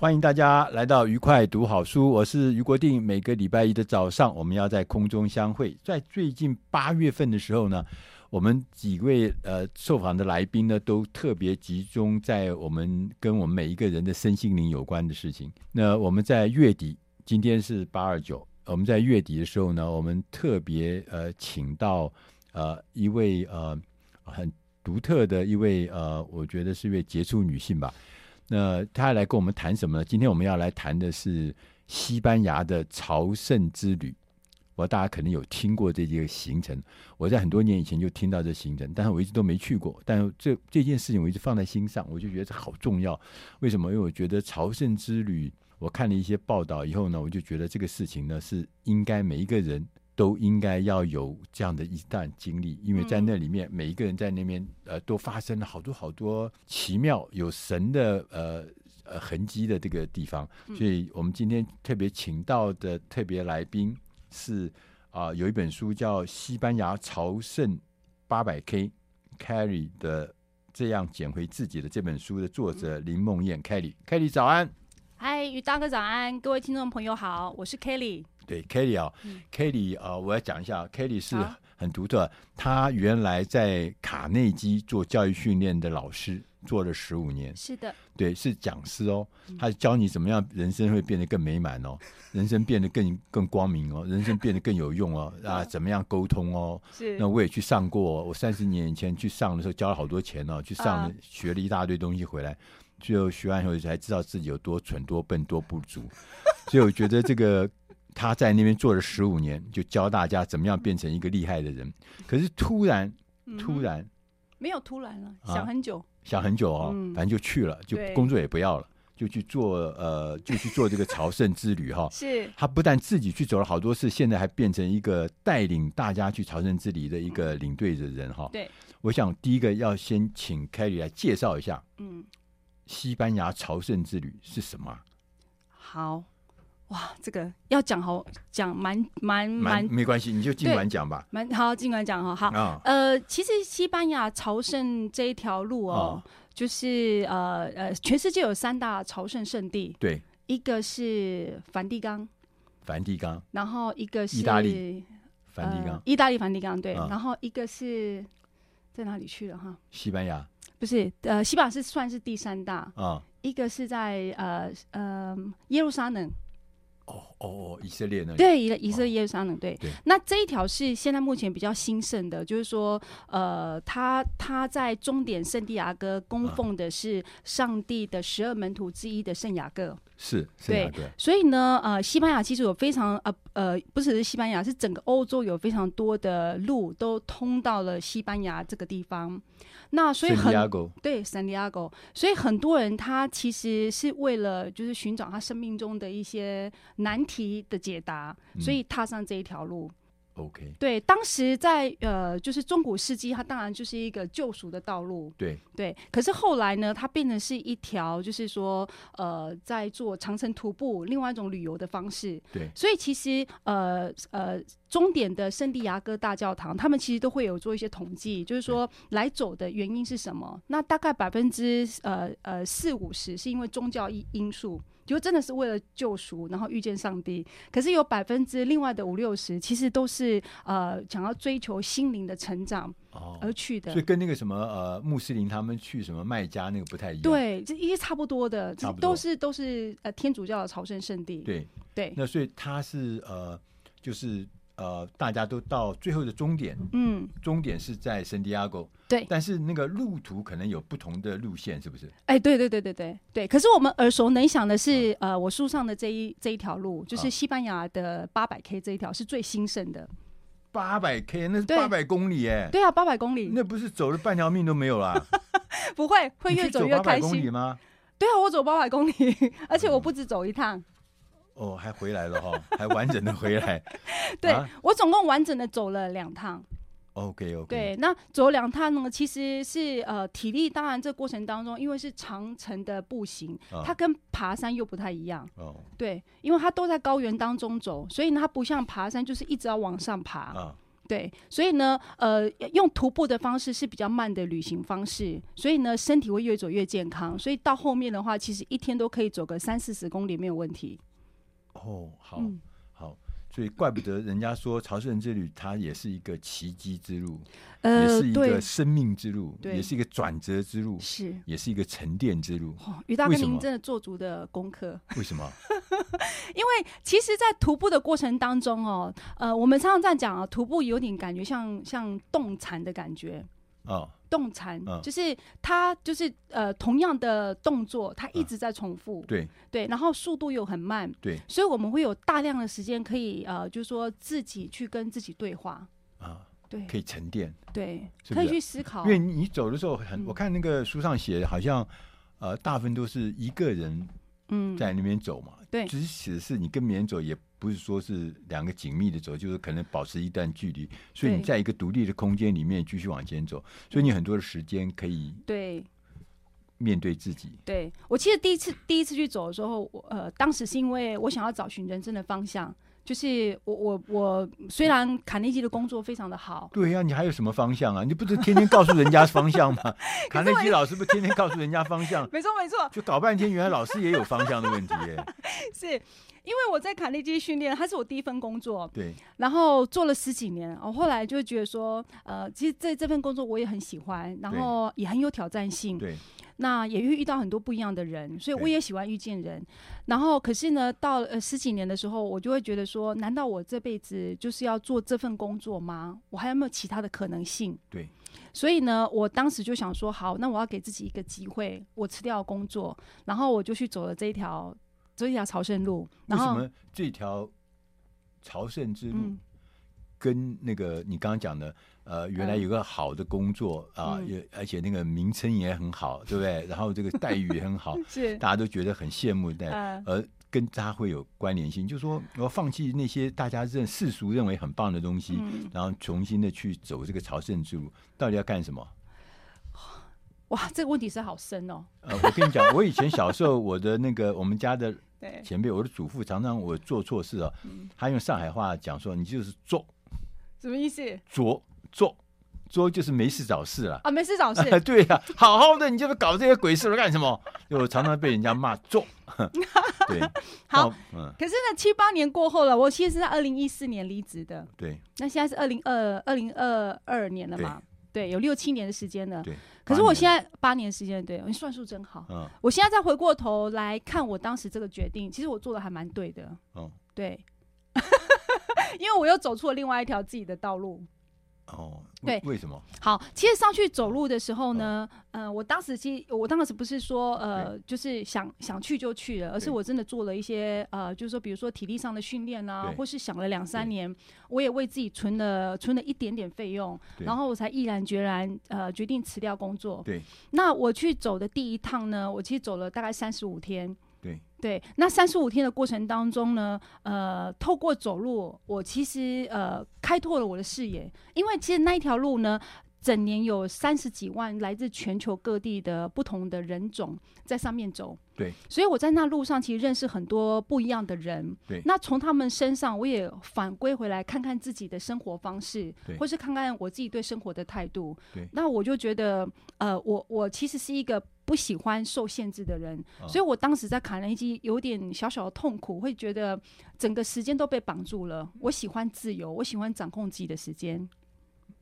欢迎大家来到愉快读好书，我是俞国定。每个礼拜一的早上，我们要在空中相会。在最近八月份的时候呢，我们几位呃受访的来宾呢，都特别集中在我们跟我们每一个人的身心灵有关的事情。那我们在月底，今天是八二九，我们在月底的时候呢，我们特别呃请到呃一位呃很独特的一位呃，我觉得是一位杰出女性吧。那他来跟我们谈什么呢？今天我们要来谈的是西班牙的朝圣之旅。我大家可能有听过这个行程，我在很多年以前就听到这行程，但是我一直都没去过。但这这件事情我一直放在心上，我就觉得这好重要。为什么？因为我觉得朝圣之旅，我看了一些报道以后呢，我就觉得这个事情呢是应该每一个人。都应该要有这样的一段经历，因为在那里面，每一个人在那边，呃，都发生了好多好多奇妙有神的呃呃痕迹的这个地方。所以我们今天特别请到的特别来宾是啊、呃，有一本书叫《西班牙朝圣八百 K》，Kerry 的这样捡回自己的这本书的作者林梦燕，Kelly，Kelly 早安，嗨，于大哥早安，各位听众朋友好，我是 Kelly。对，Kelly 啊，Kelly 啊，我要讲一下，Kelly 是很独特。他原来在卡内基做教育训练的老师，做了十五年。是的，对，是讲师哦。他教你怎么样人生会变得更美满哦，人生变得更更光明哦，人生变得更有用哦。啊，怎么样沟通哦？是。那我也去上过，我三十年以前去上的时候，交了好多钱哦，去上了学了一大堆东西回来，最后学完以后才知道自己有多蠢、多笨、多不足。所以我觉得这个。他在那边做了十五年，就教大家怎么样变成一个厉害的人。可是突然，突然、嗯、没有突然了，想很久，啊、想很久哦、嗯，反正就去了，就工作也不要了，就去做呃，就去做这个朝圣之旅哈。是，他不但自己去走了好多次，现在还变成一个带领大家去朝圣之旅的一个领队的人哈。对，我想第一个要先请 Kelly 来介绍一下，嗯，西班牙朝圣之旅是什么？好。哇，这个要讲好讲蛮蛮蛮没关系，你就尽管讲吧。蛮好，尽管讲哈。好、哦，呃，其实西班牙朝圣这一条路哦，哦。就是呃呃，全世界有三大朝圣圣地，对，一个是梵蒂冈，梵蒂冈，然后一个是意大利，梵蒂冈、呃，意大利梵蒂冈，对、哦，然后一个是在哪里去了哈？西班牙。不是，呃，西班牙是算是第三大。啊、哦，一个是在呃呃耶路撒冷。哦哦，以色列呢？对，以以色列耶路撒冷，对。对，那这一条是现在目前比较兴盛的，就是说，呃，他他在终点圣地亚哥供奉的是上帝的十二门徒之一的圣雅各。是，对。所以呢，呃，西班牙其实有非常呃呃，不只是西班牙，是整个欧洲有非常多的路都通到了西班牙这个地方。那所以很对 San Diego，，所以很多人他其实是为了就是寻找他生命中的一些难题的解答，所以踏上这一条路。OK，对，当时在呃，就是中古世纪，它当然就是一个救赎的道路。对对，可是后来呢，它变成是一条，就是说呃，在做长城徒步，另外一种旅游的方式。对，所以其实呃呃，终点的圣地亚哥大教堂，他们其实都会有做一些统计，就是说来走的原因是什么？那大概百分之呃呃四五十是因为宗教因因素。就真的是为了救赎，然后遇见上帝。可是有百分之另外的五六十，其实都是呃想要追求心灵的成长而去的。哦、所以跟那个什么呃穆斯林他们去什么麦加那个不太一样。对，这一些差不多的，这都是都是呃天主教的朝圣圣地。对对。那所以他是呃就是。呃，大家都到最后的终点，嗯，终点是在圣地亚哥，对，但是那个路途可能有不同的路线，是不是？哎，对对对对对对。可是我们耳熟能详的是，呃，我书上的这一这一条路，就是西班牙的八百 K 这一条是最兴盛的。八百 K，那是八百公里哎。对啊，八百公里，那不是走了半条命都没有了？不会，会越走越开心。公里吗？对啊，我走八百公里，而且我不止走一趟。哦，还回来了哈，还完整的回来。对、啊、我总共完整的走了两趟。OK OK。对，那走两趟呢，其实是呃体力，当然这过程当中，因为是长程的步行，哦、它跟爬山又不太一样。哦。对，因为它都在高原当中走，所以呢，它不像爬山，就是一直要往上爬。哦、对，所以呢，呃，用徒步的方式是比较慢的旅行方式，所以呢，身体会越走越健康。所以到后面的话，其实一天都可以走个三四十公里没有问题。哦，好，嗯、好，所以怪不得人家说朝圣之旅，它也是一个奇迹之路，呃、也是一个生命之路，也是一个转折之路，是，也是一个沉淀之路。于、哦、大哥，您真的做足的功课。为什么？因为其实，在徒步的过程当中哦，呃，我们常常在讲啊，徒步有点感觉像像动禅的感觉。哦，动禅、嗯、就是它就是呃同样的动作，它一直在重复，嗯、对。对，然后速度又很慢，对，所以我们会有大量的时间可以呃，就是说自己去跟自己对话。啊，对，可以沉淀，对，是是？可以去思考，因为你走的时候很，我看那个书上写的好像、嗯、呃大部分都是一个人嗯。在那边走嘛，嗯、对，只是是你跟别人走也。不是说是两个紧密的走，就是可能保持一段距离，所以你在一个独立的空间里面继续往前走，所以你很多的时间可以对。面对自己。对，对我其实第一次第一次去走的时候，我呃当时是因为我想要找寻人生的方向，就是我我我虽然卡内基的工作非常的好，对呀、啊，你还有什么方向啊？你不是天天告诉人家方向吗？卡内基老师不天天告诉人家方向？没错没错，就搞半天，原来老师也有方向的问题耶。是。因为我在卡内基训练，它是我第一份工作，对，然后做了十几年，我后来就觉得说，呃，其实这这份工作我也很喜欢，然后也很有挑战性，对，那也会遇到很多不一样的人，所以我也喜欢遇见人。然后，可是呢，到呃十几年的时候，我就会觉得说，难道我这辈子就是要做这份工作吗？我还有没有其他的可能性？对，所以呢，我当时就想说，好，那我要给自己一个机会，我辞掉工作，然后我就去走了这一条。这一条朝圣路，为什么这条朝圣之路跟那个你刚刚讲的呃，原来有个好的工作啊，也而且那个名称也很好，对不对？然后这个待遇也很好，是大家都觉得很羡慕，但而跟他会有关联性，就是说我要放弃那些大家认世俗认为很棒的东西，然后重新的去走这个朝圣之路，到底要干什么？哇，这个问题是好深哦。呃，我跟你讲，我以前小时候，我的那个我们家的。前辈，我的祖父常常我做错事啊，嗯、他用上海话讲说：“你就是做，什么意思？作作作就是没事找事了啊，没事找事。对呀、啊，好好的，你就是搞这些鬼事了干什么？就常常被人家骂做。对，好，嗯。可是呢，七八年过后了，我其实是在二零一四年离职的。对，那现在是二零二二零二二年了嘛？对，有六七年的时间了。对。可是我现在八年时间，对，你算数真好。嗯，我现在再回过头来看我当时这个决定，其实我做的还蛮对的。嗯，对，因为我又走出了另外一条自己的道路。哦，对，为什么？好，其实上去走路的时候呢，嗯、呃，我当时其实我当时不是说呃，就是想想去就去了，而是我真的做了一些呃，就是说比如说体力上的训练啊，或是想了两三年，我也为自己存了存了一点点费用，然后我才毅然决然呃决定辞掉工作。对，那我去走的第一趟呢，我其实走了大概三十五天。对，那三十五天的过程当中呢，呃，透过走路，我其实呃开拓了我的视野，因为其实那一条路呢，整年有三十几万来自全球各地的不同的人种在上面走。对，所以我在那路上其实认识很多不一样的人。对，那从他们身上，我也反归回来看看自己的生活方式，对或是看看我自己对生活的态度。对，那我就觉得，呃，我我其实是一个。不喜欢受限制的人，哦、所以我当时在卡内基有点小小的痛苦，会觉得整个时间都被绑住了。我喜欢自由，我喜欢掌控自己的时间。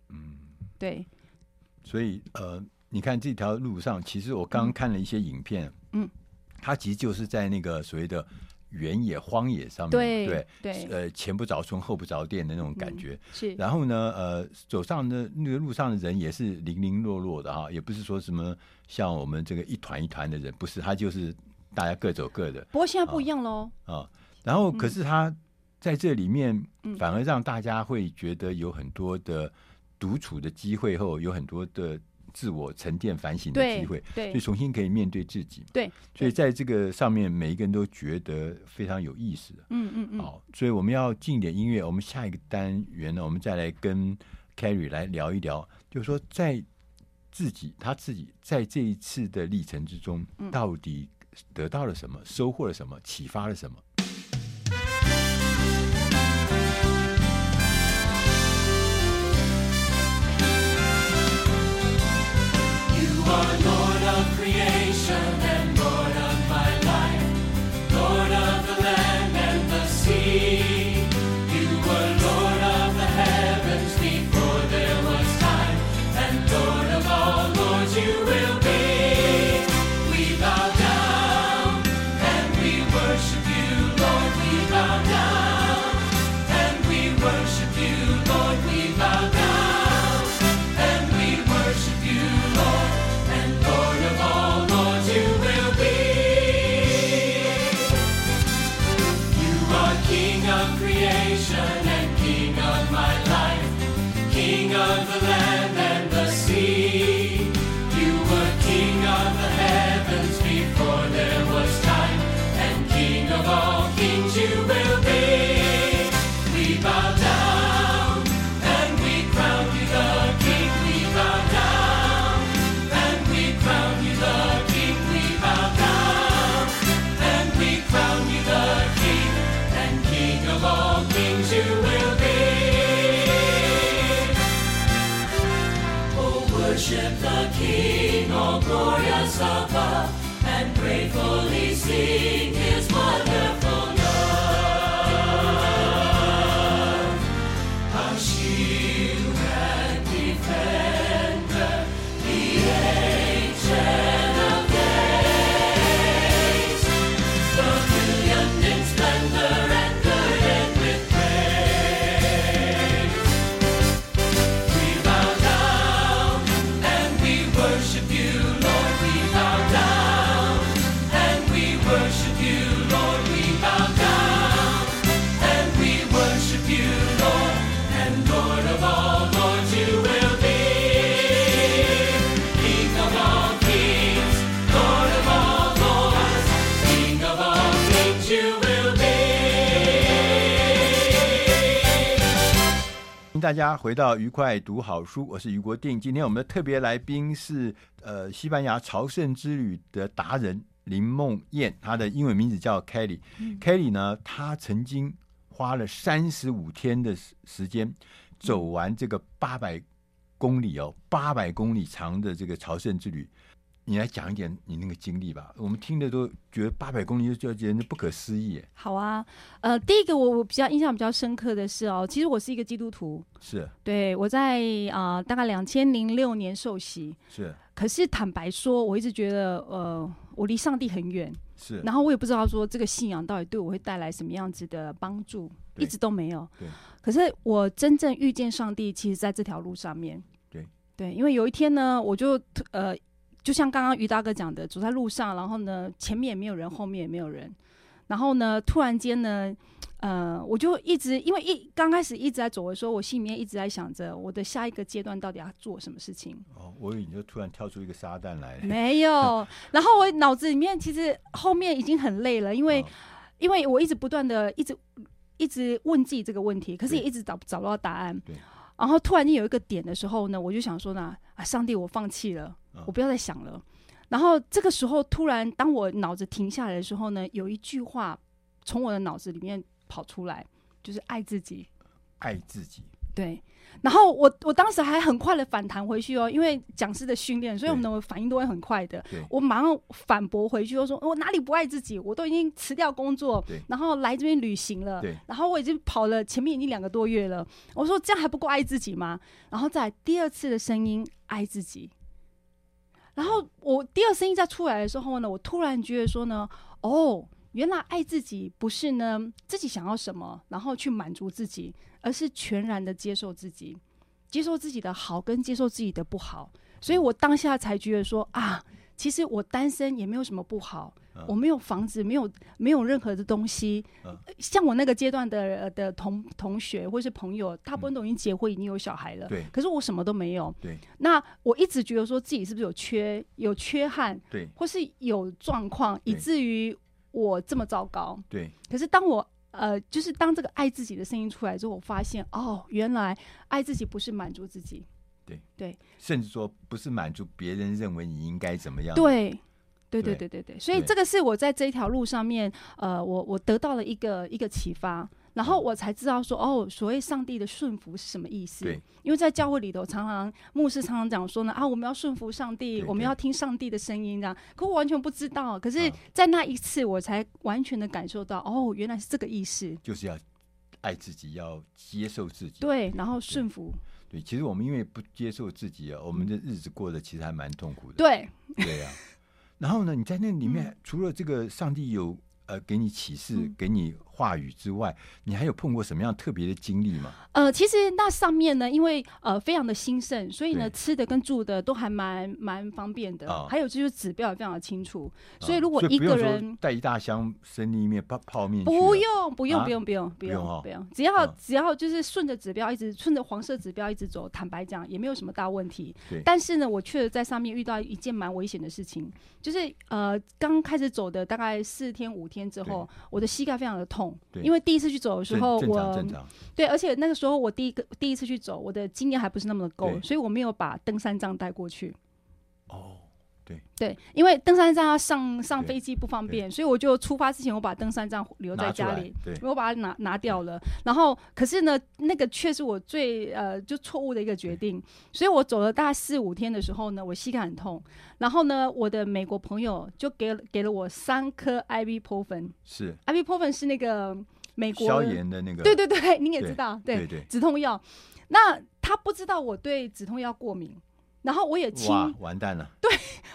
嗯，对。所以呃，你看这条路上，其实我刚刚看了一些影片，嗯，它其实就是在那个所谓的。原野、荒野上面，对对，对呃，前不着村后不着店的那种感觉。嗯、是，然后呢，呃，走上的那个路上的人也是零零落落的哈，也不是说什么像我们这个一团一团的人，不是，他就是大家各走各的。不过现在不一样喽。啊，然后可是他在这里面反而让大家会觉得有很多的独处的机会后，有很多的。自我沉淀反省的机会，对，所以重新可以面对自己，对，所以在这个上面，每一个人都觉得非常有意思，嗯嗯嗯。好，所以我们要进点音乐，我们下一个单元呢，我们再来跟 Carrie 来聊一聊，就是说在自己他自己在这一次的历程之中，到底得到了什么，收获了什么，启发了什么。above and gratefully sing his word. 大家回到愉快读好书，我是余国定。今天我们的特别来宾是呃西班牙朝圣之旅的达人林梦燕，她的英文名字叫 Kelly。嗯、Kelly 呢，她曾经花了三十五天的时时间走完这个八百公里哦，八百公里长的这个朝圣之旅。你来讲一点你那个经历吧，我们听的都觉得八百公里就简直不可思议。好啊，呃，第一个我我比较印象比较深刻的是哦，其实我是一个基督徒，是对，我在啊、呃、大概两千零六年受洗，是。可是坦白说，我一直觉得呃我离上帝很远，是。然后我也不知道说这个信仰到底对我会带来什么样子的帮助，一直都没有。对。可是我真正遇见上帝，其实在这条路上面。对。对，因为有一天呢，我就呃。就像刚刚于大哥讲的，走在路上，然后呢，前面也没有人，后面也没有人，然后呢，突然间呢，呃，我就一直因为一刚开始一直在走的时候，我心里面一直在想着我的下一个阶段到底要做什么事情。哦，我以为你就突然跳出一个撒旦来。没有，然后我脑子里面其实后面已经很累了，因为、哦、因为我一直不断的一直一直问自己这个问题，可是也一直找找不到答案。对。然后突然间有一个点的时候呢，我就想说呢，啊，上帝，我放弃了。我不要再想了。然后这个时候，突然当我脑子停下来的时候呢，有一句话从我的脑子里面跑出来，就是爱自己。爱自己。对。然后我我当时还很快的反弹回去哦，因为讲师的训练，所以我们的反应都会很快的。我马上反驳回去，我说我哪里不爱自己？我都已经辞掉工作，然后来这边旅行了，然后我已经跑了前面已经两个多月了。我说这样还不够爱自己吗？然后再第二次的声音爱自己。然后我第二声音再出来的时候呢，我突然觉得说呢，哦，原来爱自己不是呢自己想要什么，然后去满足自己，而是全然的接受自己，接受自己的好跟接受自己的不好。所以我当下才觉得说啊，其实我单身也没有什么不好。我没有房子，没有没有任何的东西。嗯、像我那个阶段的的同同学或是朋友，大部分都已经结婚，已经有小孩了。可是我什么都没有。对。那我一直觉得说自己是不是有缺有缺憾？对。或是有状况，以至于我这么糟糕。对。可是当我呃，就是当这个爱自己的声音出来之后，我发现哦，原来爱自己不是满足自己。对。对。甚至说不是满足别人认为你应该怎么样。对。对对对对对，所以这个是我在这一条路上面，呃，我我得到了一个一个启发，然后我才知道说，哦，所谓上帝的顺服是什么意思？对，因为在教会里头，常常牧师常常讲说呢，啊，我们要顺服上帝，对对，我们要听上帝的声音，这样。可我完全不知道，可是，在那一次，我才完全的感受到，哦，原来是这个意思，就是要爱自己，要接受自己，对，然后顺服。对，对，其实我们因为不接受自己啊，我们的日子过得其实还蛮痛苦的。对，对呀、啊。然后呢，你在那里面，除了这个上帝有呃给你启示、嗯、给你话语之外，你还有碰过什么样特别的经历吗？呃，其实那上面呢，因为呃非常的兴盛，所以呢吃的跟住的都还蛮蛮方便的。哦、还有就是指标也非常的清楚，哦、所以如果一个人带一大箱生力面泡泡面，不用不用不用不用不用不用，只要、哦、只要就是顺着指标一直顺着黄色指标一直走，坦白讲也没有什么大问题。对。但是呢，我确实在上面遇到一件蛮危险的事情，就是呃刚开始走的大概四天五天之后，我的膝盖非常的痛，对因为第一次去走的时候我对，而且那个时候。我第一个第一次去走，我的经验还不是那么的够，所以我没有把登山杖带过去。哦，对对，因为登山杖要上上飞机不方便，所以我就出发之前我把登山杖留在家里，我把它拿拿掉了。然后，可是呢，那个却是我最呃就错误的一个决定。所以我走了大概四五天的时候呢，我膝盖很痛。然后呢，我的美国朋友就给给了我三颗 Ibuprofen，是 Ibuprofen 是那个。美国消炎的那个，对对对，你也知道，对对，止痛药。那他不知道我对止痛药过敏，然后我也轻，哇，完蛋了。对，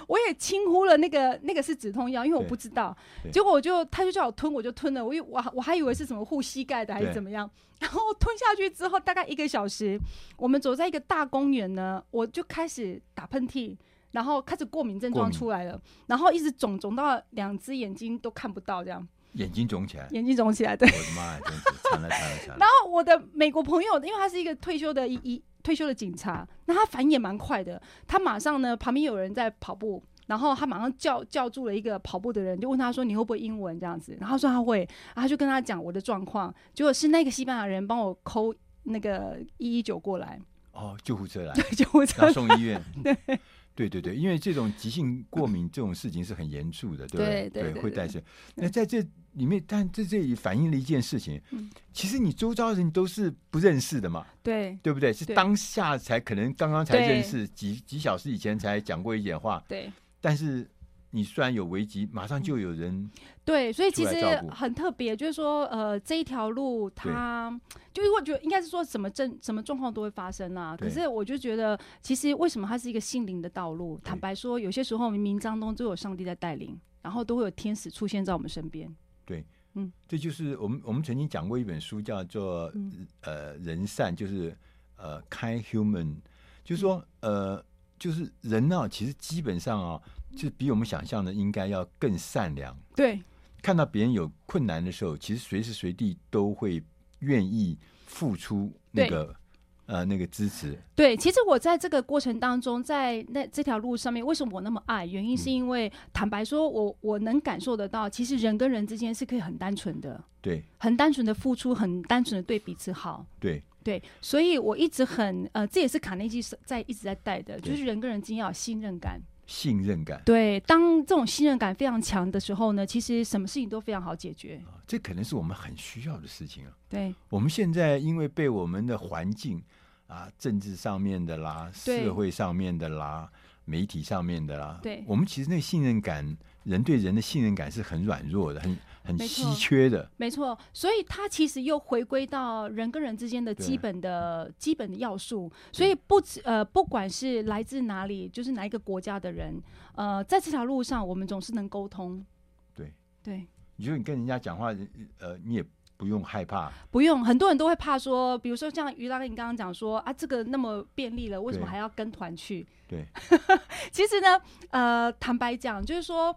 我也轻忽了那个那个是止痛药，因为我不知道。结果我就他就叫我吞，我就吞了。我我我还以为是什么护膝盖的还是怎么样，然后吞下去之后，大概一个小时，我们走在一个大公园呢，我就开始打喷嚏，然后开始过敏症状出来了，然后一直肿肿到两只眼睛都看不到这样。眼睛肿起来，眼睛肿起来，对。我的妈呀，真是惨了惨了惨了。然后我的美国朋友，因为他是一个退休的一一退休的警察，那他反应也蛮快的。他马上呢，旁边有人在跑步，然后他马上叫叫住了一个跑步的人，就问他说：“你会不会英文？”这样子，然后他说他会，然后他就跟他讲我的状况，结果是那个西班牙人帮我 call 那个一一九过来。哦，救护车来，对，救护车送医院。对。对对对，因为这种急性过敏这种事情是很严重的，对不对？对，对，对，对，会带来。那在这里面，但在这里反映了一件事情，嗯、其实你周遭人都是不认识的嘛，对对不对？是当下才可能刚刚才认识，几几小时以前才讲过一点话，对，但是。你虽然有危机，马上就有人对，所以其实很特别，就是说，呃，这一条路它，就因为我觉得应该是说什么症、什么状况都会发生啊。可是我就觉得，其实为什么它是一个心灵的道路？坦白说，有些时候冥冥当中都有上帝在带领，然后都会有天使出现在我们身边。对，嗯，这就是我们我们曾经讲过一本书，叫做、嗯、呃人善，就是呃 kind human，就是说呃就是人呢、啊，其实基本上啊。就比我们想象的应该要更善良。对，看到别人有困难的时候，其实随时随地都会愿意付出那个对呃那个支持。对，其实我在这个过程当中，在那这条路上面，为什么我那么爱？原因是因为、嗯、坦白说，我我能感受得到，其实人跟人之间是可以很单纯的，对，很单纯的付出，很单纯的对彼此好。对对，所以我一直很呃，这也是卡内基在一直在带的，就是人跟人之间要有信任感。信任感，对，当这种信任感非常强的时候呢，其实什么事情都非常好解决。啊，这可能是我们很需要的事情啊。对，我们现在因为被我们的环境啊，政治上面的啦，社会上面的啦，媒体上面的啦，对，我们其实那个信任感，人对人的信任感是很软弱的，很很稀缺的。没错，所以它其实又回归到人跟人之间的基本的基本的要素。所以不呃，不管是来自哪里，就是哪一个国家的人，呃，在这条路上，我们总是能沟通。对对，你说你跟人家讲话，呃，你也。不用害怕，不用。很多人都会怕说，比如说像于大哥，你刚刚讲说啊，这个那么便利了，为什么还要跟团去？对，其实呢，呃，坦白讲，就是说，呃、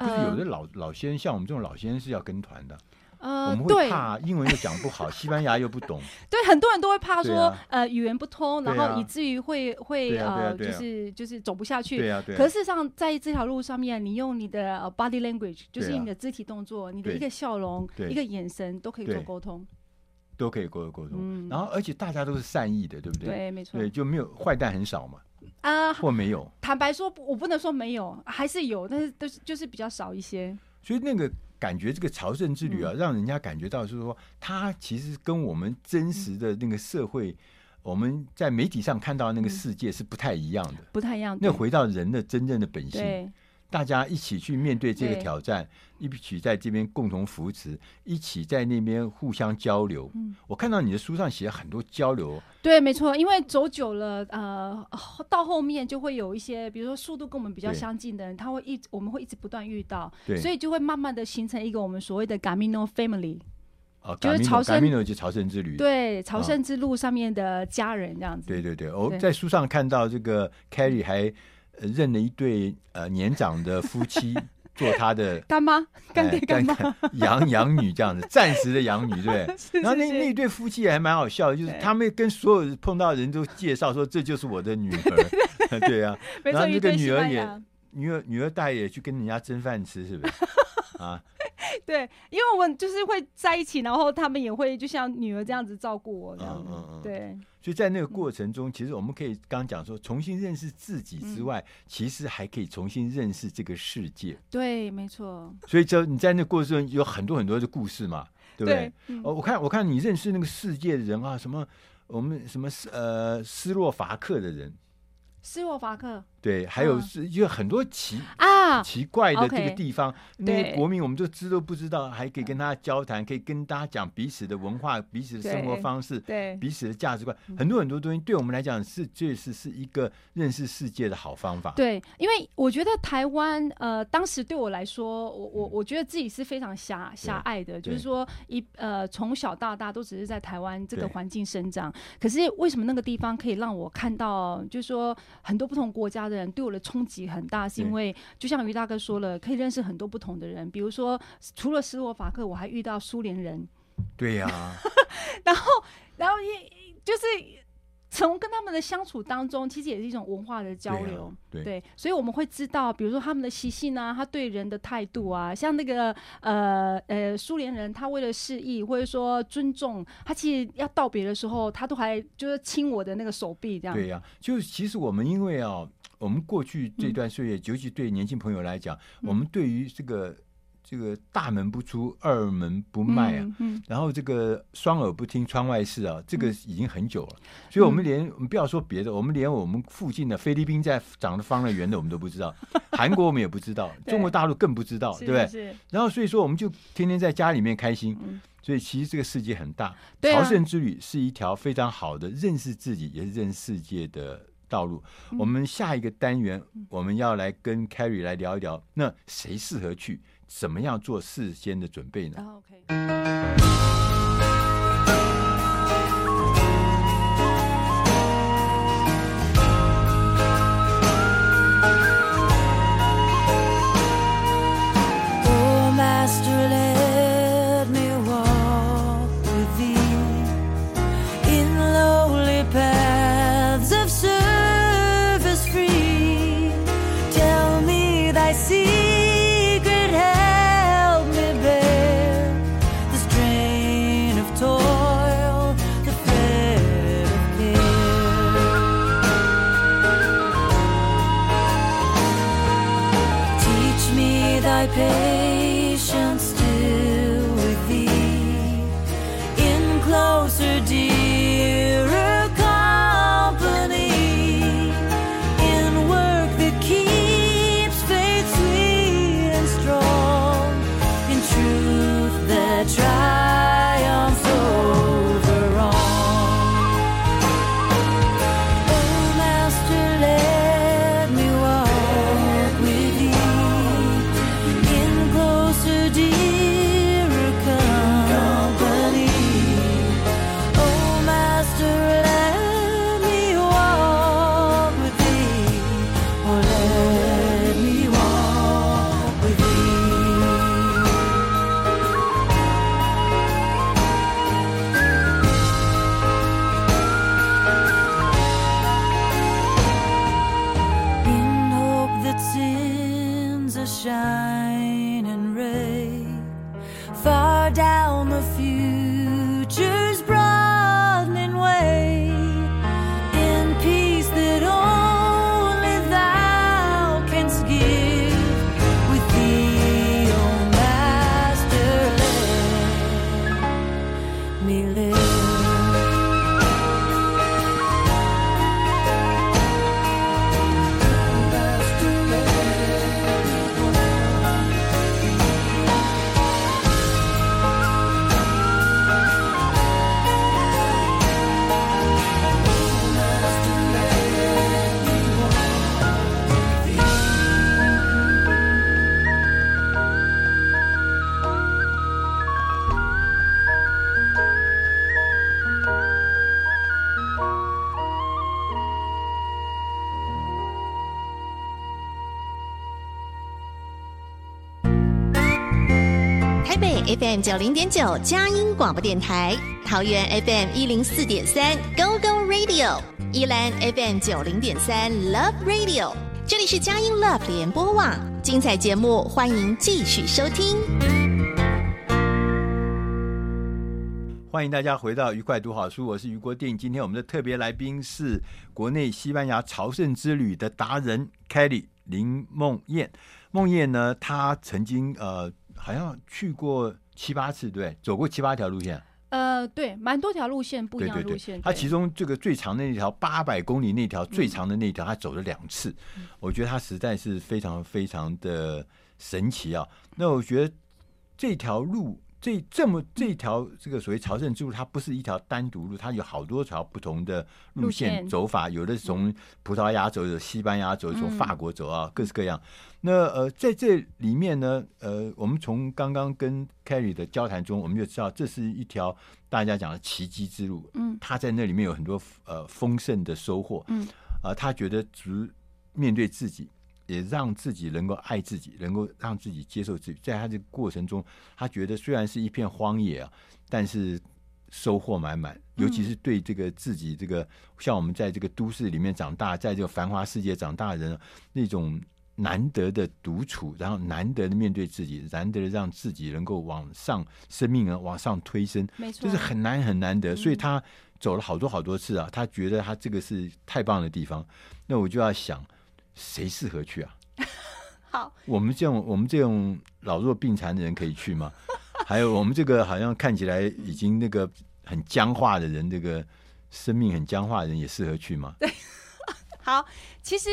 就是有的老老先生，像我们这种老先生是要跟团的。呃，我们会怕英文又讲不好，西班牙又不懂。对，很多人都会怕说，啊、呃，语言不通，然后以至于会会呃，就是就是走不下去。对啊，对啊。可是事实上，在这条路上面，你用你的 body language，就是你的肢体动作，你的一个笑容，一个眼神，都可以做沟通。都可以沟沟通。嗯。然后，而且大家都是善意的，对不对？对，没错。对，就没有坏蛋很少嘛。啊。或没有。坦白说，我不能说没有，还是有，但是都是就是比较少一些。所以那个。感觉这个朝圣之旅啊，让人家感觉到就是说，他其实跟我们真实的那个社会，我们在媒体上看到那个世界是不太一样的，不太一样。那回到人的真正的本性。大家一起去面对这个挑战，一起在这边共同扶持，一起在那边互相交流。嗯，我看到你的书上写了很多交流。对，没错，因为走久了，呃，到后面就会有一些，比如说速度跟我们比较相近的人，他会一直，我们会一直不断遇到，对，所以就会慢慢的形成一个我们所谓的 Gamino Family，哦，就是朝圣。就朝圣之旅，对，朝圣之路上面的家人这样子。对对对，我在书上看到这个 Carrie 还。认了一对呃年长的夫妻 做他的干妈、干爹、干妈、养 养女这样子，暂时的养女，对。然后那那对夫妻也还蛮好笑的，就是他们跟所有碰到的人都介绍说，这就是我的女儿，对啊。然后那个女儿也女儿女儿大也去跟人家争饭吃，是不是？啊，对，因为我们就是会在一起，然后他们也会就像女儿这样子照顾我这样子，嗯嗯嗯，对。所以在那个过程中，其实我们可以刚刚讲说，重新认识自己之外，其实还可以重新认识这个世界。对，没错。所以，就你在那个过程中有很多很多的故事嘛，对不对？哦，我看，我看你认识那个世界的人啊，什么我们什么斯呃斯洛伐克的人。斯洛伐克，对，还有是有很多奇啊奇怪的这个地方，那些国民我们就知都不知道，还可以跟他交谈，可以跟大家讲彼此的文化、彼此的生活方式、对彼此的价值观，很多很多东西，对我们来讲是确实是一个认识世界的好方法。对，因为我觉得台湾呃，当时对我来说，我我我觉得自己是非常狭狭隘的，就是说一呃从小到大都只是在台湾这个环境生长，可是为什么那个地方可以让我看到，就是说。很多不同国家的人对我的冲击很大，是因为就像于大哥说了，可以认识很多不同的人。比如说，除了斯洛伐克，我还遇到苏联人。对呀、啊。然后，然后一就是。从跟他们的相处当中，其实也是一种文化的交流，对，啊、对，对，所以我们会知道，比如说他们的习性啊，他对人的态度啊，像那个呃呃苏联人，他为了示意或者说尊重，他其实要道别的时候，他都还就是亲我的那个手臂这样。对呀、啊，就其实我们因为啊，我们过去这段岁月，嗯、尤其对年轻朋友来讲，嗯、我们对于这个。这个大门不出，二门不迈啊，嗯嗯、然后这个双耳不听窗外事啊，这个已经很久了。嗯、所以，我们连我们不要说别的，我们连我们附近的菲律宾在长得方的圆的，我们都不知道；韩国我们也不知道，中国大陆更不知道，对不对？然后，所以说，我们就天天在家里面开心。嗯、所以，其实这个世界很大，朝圣之旅是一条非常好的认识自己，也是认识世界的道路。嗯、我们下一个单元，我们要来跟 Carrie 来聊一聊，那谁适合去？怎么样做事先的准备呢？FM 九零点九佳音广播电台，桃园 FM 一零四点三 Go Go Radio，宜兰 FM 九零点三 Love Radio，这里是佳音 Love 联播网，精彩节目欢迎继续收听。欢迎大家回到愉快读好书，我是余国定。今天我们的特别来宾是国内西班牙朝圣之旅的达人 Kelly 林梦燕。梦燕呢，她曾经呃。好像去过七八次，对，走过七八条路线。呃，对，蛮多条路线，不一样的路线。对对对，他其中这个最长的那条八百公里那条最长的那条，他走了两次。嗯、我觉得他实在是非常非常的神奇啊。那我觉得这条路。这这么这条这个所谓朝圣之路，它不是一条单独路，它有好多条不同的路线走法，有的是从葡萄牙走，有西班牙走，从法国走啊，各式各样。那呃，在这里面呢，呃，我们从刚刚跟 Kelly 的交谈中，我们就知道这是一条大家讲的奇迹之路。嗯，他在那里面有很多呃丰盛的收获。嗯，啊，他觉得只面对自己。也让自己能够爱自己，能够让自己接受自己。在他这个过程中，他觉得虽然是一片荒野啊，但是收获满满。尤其是对这个自己这个像我们在这个都市里面长大，在这个繁华世界长大的人，那种难得的独处，然后难得的面对自己，难得的让自己能够往上生命啊往上推升，没错，就是很难很难得。所以他走了好多好多次啊，他觉得他这个是太棒的地方。那我就要想。谁适合去啊？好，我们这种我们这种老弱病残的人可以去吗？还有我们这个好像看起来已经那个很僵化的人，这个生命很僵化的人也适合去吗？对，好，其实。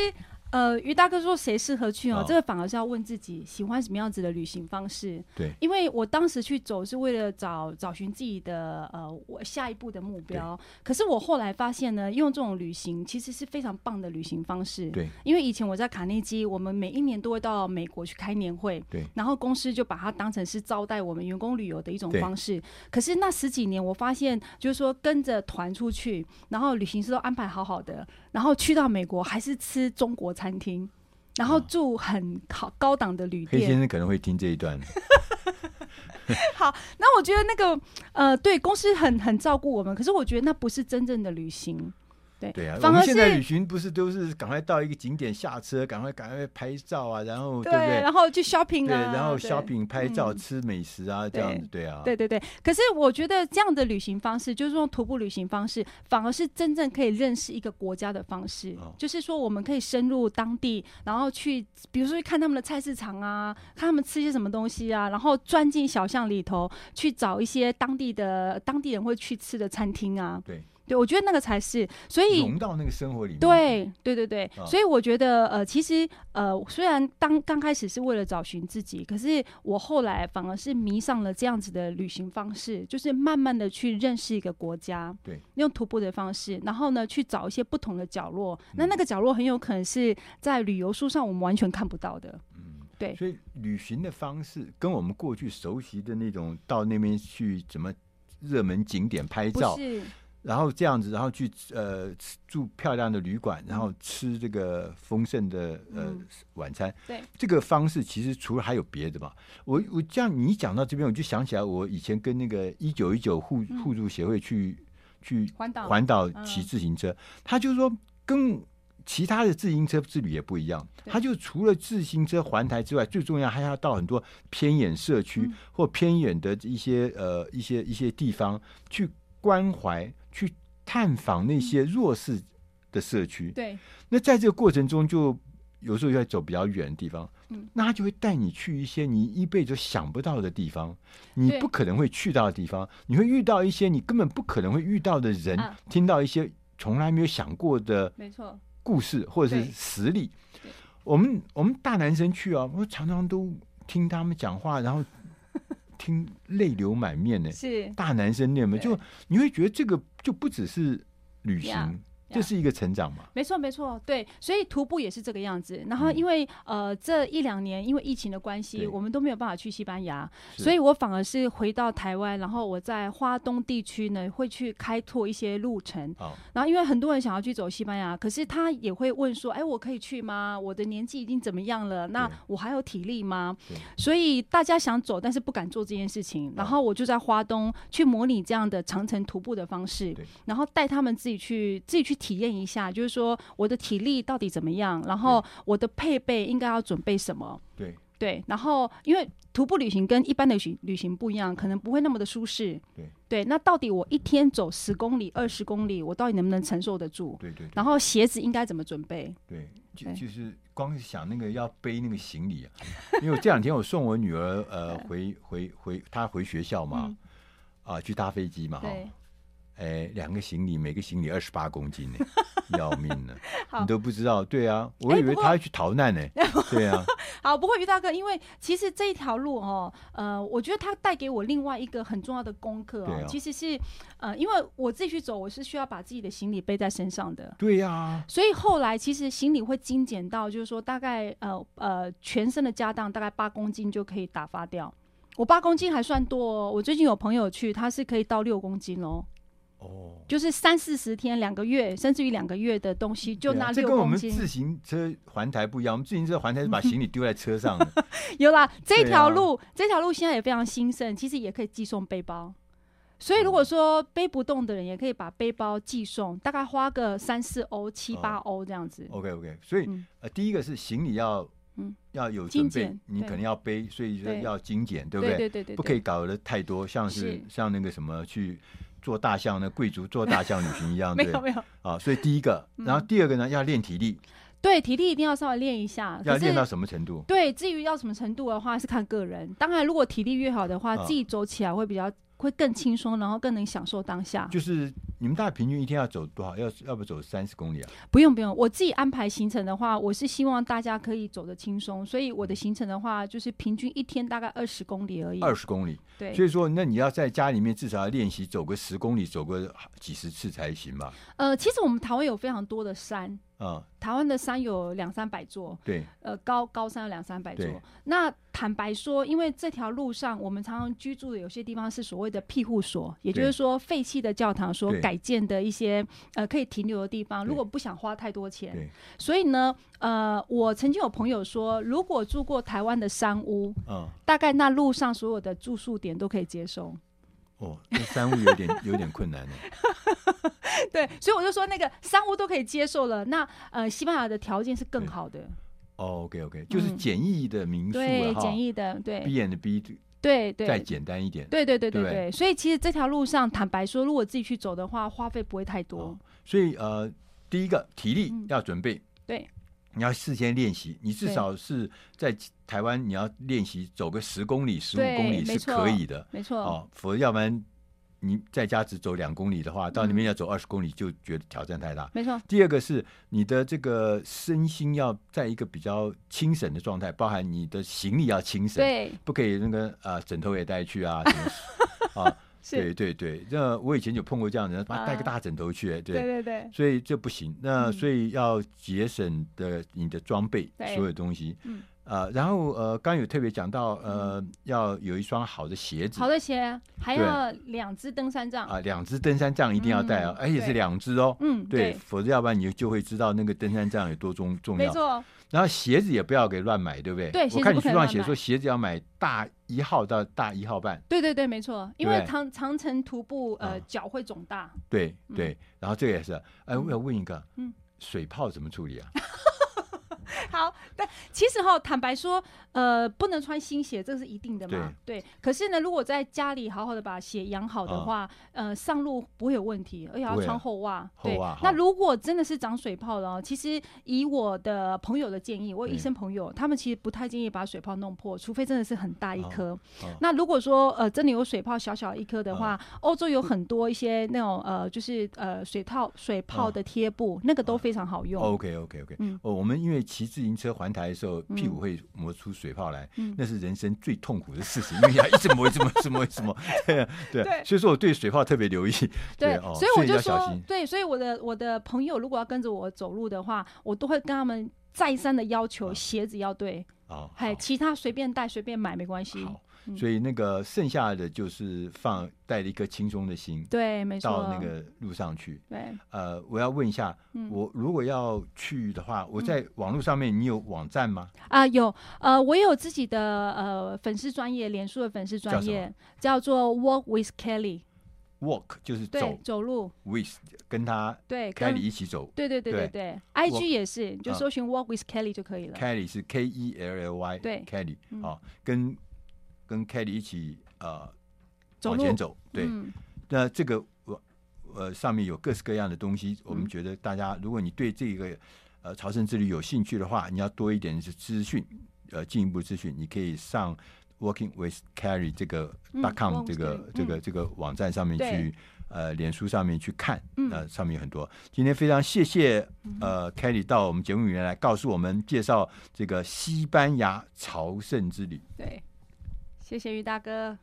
呃，于大哥说谁适合去哦？这个反而是要问自己喜欢什么样子的旅行方式。对，因为我当时去走是为了找找寻自己的呃我下一步的目标。可是我后来发现呢，用这种旅行其实是非常棒的旅行方式。对，因为以前我在卡内基，我们每一年都会到美国去开年会。对，然后公司就把它当成是招待我们员工旅游的一种方式。可是那十几年，我发现就是说跟着团出去，然后旅行社都安排好好的，然后去到美国还是吃中国餐厅，然后住很好高档的旅店。黑先生可能会听这一段。好，那我觉得那个呃，对公司很很照顾我们，可是我觉得那不是真正的旅行。对对啊，我们现在旅行不是都是赶快到一个景点下车，赶快赶快拍照啊，然后对不对？然后去 shopping 啊，对，然后 shopping 拍照、吃美食啊，这样子对啊。对对对，可是我觉得这样的旅行方式，就是用徒步旅行方式，反而是真正可以认识一个国家的方式。就是说，我们可以深入当地，然后去，比如说去看他们的菜市场啊，看他们吃些什么东西啊，然后钻进小巷里头去找一些当地的当地人会去吃的餐厅啊。对。对，我觉得那个才是，所以融到那个生活里面。对，对，对，对，哦、所以我觉得，呃，其实，呃，虽然当刚开始是为了找寻自己，可是我后来反而是迷上了这样子的旅行方式，就是慢慢的去认识一个国家，对，用徒步的方式，然后呢，去找一些不同的角落。嗯、那那个角落很有可能是在旅游书上我们完全看不到的。嗯，对。所以旅行的方式跟我们过去熟悉的那种到那边去怎么热门景点拍照。是。然后这样子，然后去呃住漂亮的旅馆，然后吃这个丰盛的呃、嗯、晚餐。对，这个方式其实除了还有别的嘛。我我这样你讲到这边，我就想起来我以前跟那个一九一九互互助协会去、嗯、去环岛。环岛骑自行车，嗯、他就说跟其他的自行车之旅也不一样，他就除了自行车环台之外，最重要还要到很多偏远社区、嗯、或偏远的一些呃一些一些地方去关怀、去探访那些弱势的社区。对、嗯，那在这个过程中，就有时候要走比较远的地方，嗯，那他就会带你去一些你一辈子想不到的地方，你不可能会去到的地方，你会遇到一些你根本不可能会遇到的人，啊、听到一些从来没有想过的，没错。故事或者是实例，我们我们大男生去啊，我常常都听他们讲话，然后听泪流满面呢，是。大男生念嘛就你会觉得这个就不只是旅行。这是一个成长嘛？没错，没错，对，所以徒步也是这个样子。然后因为、嗯、呃这一两年因为疫情的关系，我们都没有办法去西班牙，所以我反而是回到台湾，然后我在花东地区呢会去开拓一些路程。哦、然后因为很多人想要去走西班牙，可是他也会问说：“哎，我可以去吗？我的年纪已经怎么样了？那我还有体力吗？”所以大家想走，但是不敢做这件事情。然后我就在花东去模拟这样的长城徒步的方式，然后带他们自己去自己去。体验一下，就是说我的体力到底怎么样，然后我的配备应该要准备什么？对对，然后因为徒步旅行跟一般的旅行旅行不一样，可能不会那么的舒适。对对，那到底我一天走十公里、二十公里，我到底能不能承受得住？对对，对。然后鞋子应该怎么准备？对，就就是光想那个要背那个行李啊，因为这两天我送我女儿呃 回回回她回学校嘛，啊、去搭飞机嘛哈。哎，两个行李，每个行李二十八公斤呢，要命了！你都不知道，对啊，我以为他要去逃难呢。对啊，好，不过于大哥，因为其实这一条路哦，呃，我觉得他带给我另外一个很重要的功课哦，其实是呃，因为我自己去走，我是需要把自己的行李背在身上的。对呀，所以后来其实行李会精简到，就是说大概呃呃全身的家当大概八公斤就可以打发掉。我八公斤还算多哦，我最近有朋友去，他是可以到六公斤哦。哦，就是三四十天、两个月，甚至于两个月的东西，就拿六公斤。这跟我们自行车环台不一样，我们自行车环台是把行李丢在车上。有啦，这条路，啊、这条路现在也非常兴盛，其实也可以寄送背包。所以如果说背不动的人，也可以把背包寄送，大概花个三四欧、七八欧这样子。哦、OK OK，所以、嗯、呃，第一个是行李要嗯要有准备，你可能要背，所以说要精简，对不对？对对对对，不可以搞得太多，像是，是像那个什么去。做大象呢，贵族做大象旅行一样，对，没有没有啊。所以第一个，然后第二个呢，要练体力。对，体力一定要稍微练一下。要练到什么程度？对，至于要什么程度的话，是看个人。当然，如果体力越好的话，自己走起来会比较。会更轻松，然后更能享受当下。就是你们大概平均一天要走多少？要要不走三十公里啊？不用不用，我自己安排行程的话，我是希望大家可以走得轻松，所以我的行程的话，就是平均一天大概二十公里而已。二十公里，对。所以说，那你要在家里面至少要练习走个十公里，走个几十次才行嘛？呃，其实我们台湾有非常多的山。啊，台湾的山有两三百座，对，呃，高高山有两三百座。那坦白说，因为这条路上我们常常居住的有些地方是所谓的庇护所，也就是说废弃的教堂所改建的一些呃可以停留的地方。如果不想花太多钱，所以呢，呃，我曾经有朋友说，如果住过台湾的山屋，嗯，大概那路上所有的住宿点都可以接受。哦，那三屋有点有点困难呢。对，所以我就说那个三屋都可以接受了，那呃，西班牙的条件是更好的。哦，OK OK，就是简易的民宿，对，简易的，对，B and B，对对，再简单一点，对对对对对。所以其实这条路上，坦白说，如果自己去走的话，花费不会太多。所以呃，第一个体力要准备，对。你要事先练习，你至少是在台湾，你要练习走个十公里、十五公里是可以的，没错。哦。否则，要不然你在家只走两公里的话，到那边要走二十公里，就觉得挑战太大。没错。第二个是你的这个身心要在一个比较轻省的状态，包含你的行李要轻省，对，不可以那个啊、呃、枕头也带去啊，什么 啊。对对对，那我以前就碰过这样的人，把他带个大枕头去，对。对对对，所以这不行。那所以要节省的你的装备，所有东西，嗯啊，然后呃，刚有特别讲到呃，要有一双好的鞋子，好的鞋，还要两只登山杖啊，两只登山杖一定要带哦，而且是两只哦，嗯，对，否则要不然你就会知道那个登山杖有多重重要。没错。然后鞋子也不要给乱买，对不对？对，我看你书上写说鞋子要买大一号到大一号半。对对对，没错，因为长长城徒步，呃，脚会肿大。对对，然后这个也是，哎，我要问一个，嗯，水泡怎么处理啊？好，但其实哈，坦白说，呃，不能穿新鞋，这是一定的嘛。对。对可是呢，如果在家里好好的把鞋养好的话，哦、呃，上路不会有问题，而且要穿厚袜。对。那如果真的是长水泡了，其实以我的朋友的建议，我有医生朋友，他们其实不太建议把水泡弄破，除非真的是很大一颗。那如果说呃真的有水泡小小一颗的话，欧、哦、洲有很多一些那种呃就是呃水套水泡的贴布，哦、那个都非常好用。OK OK OK。嗯。哦，我们因为骑自行车环台的时候，屁股会磨出水泡来，嗯、那是人生最痛苦的事情，嗯、因为要一直磨，一直磨，一直磨，一直磨。对对，对所以说我对水泡特别留意。对，所以我就说，对，所以我的我的朋友如果要跟着我走路的话，我都会跟他们再三的要求鞋子要对。哦，还其他随便带随便买没关系。所以那个剩下的就是放带了一颗轻松的心，对，没错，到那个路上去。对，呃，我要问一下，嗯、我如果要去的话，我在网络上面，你有网站吗？啊、呃，有，呃，我有自己的呃粉丝专业，脸书的粉丝专业叫，叫做 Walk with Kelly。Walk 就是走。走路，with 跟他对 Kelly 一起走，对对对对对。IG 也是，就搜寻 Walk with Kelly 就可以了。Kelly 是 K E L L Y，对，Kelly 好，跟。跟 Kelly 一起呃往前走，对，嗯、那这个我呃上面有各式各样的东西，嗯、我们觉得大家如果你对这个呃朝圣之旅有兴趣的话，你要多一点是资讯，呃进一步资讯，你可以上 Working with Kelly 这个 dot com 这个、嗯、这个这个网站上面去，呃脸书上面去看，那、呃、上面有很多。今天非常谢谢呃 Kelly 到我们节目里面来告诉我们介绍这个西班牙朝圣之旅，对。谢谢于大哥。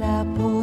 la peau.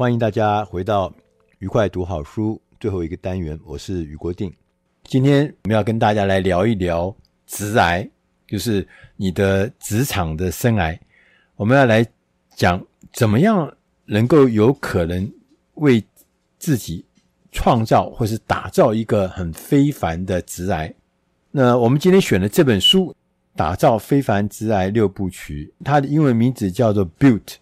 欢迎大家回到愉快读好书最后一个单元，我是余国定。今天我们要跟大家来聊一聊职癌，就是你的职场的生癌。我们要来讲怎么样能够有可能为自己创造或是打造一个很非凡的职癌。那我们今天选的这本书《打造非凡职癌六部曲》，它的英文名字叫做 Built，